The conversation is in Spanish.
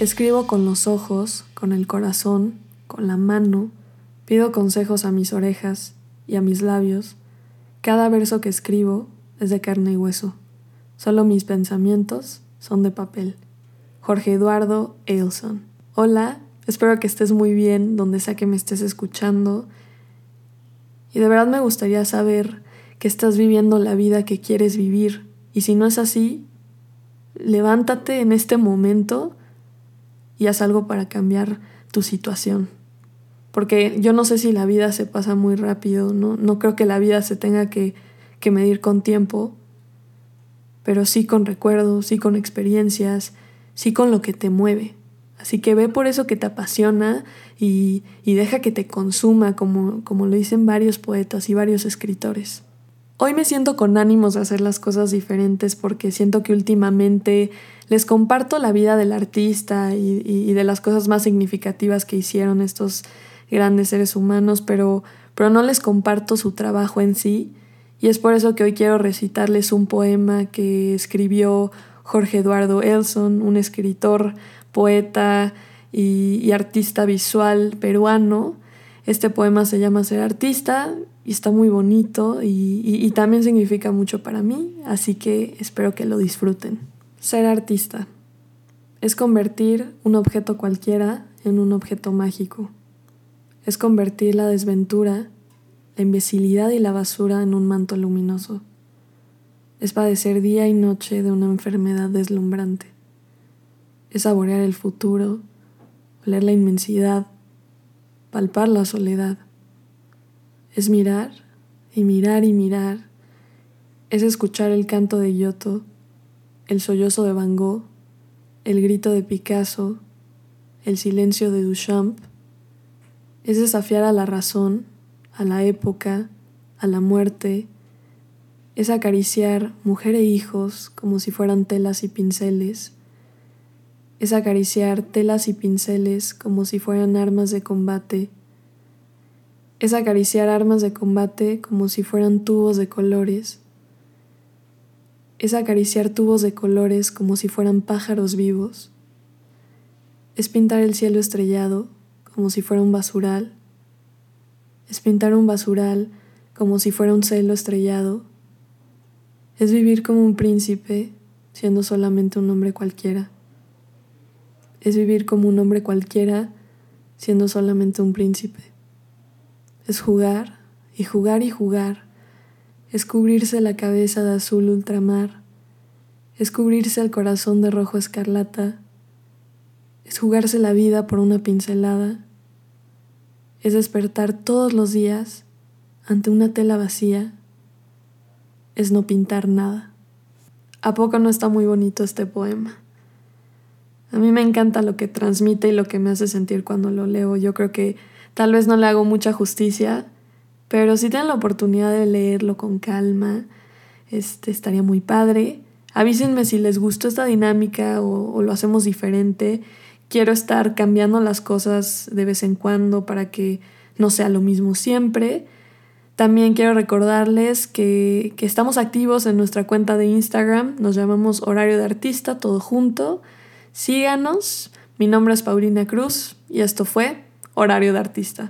Escribo con los ojos, con el corazón, con la mano, pido consejos a mis orejas y a mis labios. Cada verso que escribo es de carne y hueso. Solo mis pensamientos son de papel. Jorge Eduardo Ailson. Hola, espero que estés muy bien donde sea que me estés escuchando. Y de verdad me gustaría saber que estás viviendo la vida que quieres vivir. Y si no es así, levántate en este momento y haz algo para cambiar tu situación. Porque yo no sé si la vida se pasa muy rápido, no, no creo que la vida se tenga que, que medir con tiempo, pero sí con recuerdos, sí con experiencias, sí con lo que te mueve. Así que ve por eso que te apasiona y, y deja que te consuma, como, como lo dicen varios poetas y varios escritores. Hoy me siento con ánimos de hacer las cosas diferentes porque siento que últimamente les comparto la vida del artista y, de las cosas más significativas que hicieron estos grandes seres humanos, pero, pero no les comparto su trabajo en sí. Y es por eso que hoy quiero recitarles un poema que escribió Jorge Eduardo Elson, un escritor, poeta y artista visual peruano. Este poema se llama Ser artista y está muy bonito y, también significa mucho para mí, así que espero que lo disfruten. Ser artista es convertir un objeto cualquiera en un objeto mágico. Es convertir la desventura, la imbecilidad y la basura en un manto luminoso. Es padecer día y noche de una enfermedad deslumbrante. Es saborear el futuro, oler la inmensidad, palpar la soledad es mirar y mirar y mirar. Es escuchar el canto de Giotto, el sollozo de Van Gogh, el grito de Picasso, el silencio de Duchamp. Es desafiar a la razón, a la época, a la muerte. Es acariciar mujer e hijos como si fueran telas y pinceles. Es acariciar telas y pinceles como si fueran armas de combate es acariciar armas de combate como si fueran tubos de colores. Es acariciar tubos de colores como si fueran pájaros vivos. Es pintar el cielo estrellado como si fuera un basural. Es pintar un basural como si fuera un cielo estrellado. Es vivir como un príncipe siendo solamente un hombre cualquiera. Es vivir como un hombre cualquiera siendo solamente un príncipe. Es jugar y jugar y jugar. Es cubrirse la cabeza de azul ultramar. Es cubrirse el corazón de rojo escarlata. Es jugarse la vida por una pincelada. Es despertar todos los días ante una tela vacía. Es no pintar nada. ¿A poco no está muy bonito este poema? A mí me encanta lo que transmite y lo que me hace sentir cuando lo leo. Yo creo que Tal vez no le hago mucha justicia, pero si tienen la oportunidad de leerlo con calma, este estaría muy padre. Avísenme si les gustó esta dinámica o, o, lo hacemos diferente. Quiero estar cambiando las cosas de vez en cuando para que no sea lo mismo siempre. También quiero recordarles que, que estamos activos en nuestra cuenta de Instagram. Nos llamamos Horario de Artista, todo junto. Síganos. Mi nombre es Paulina Cruz y esto fue horario de artista.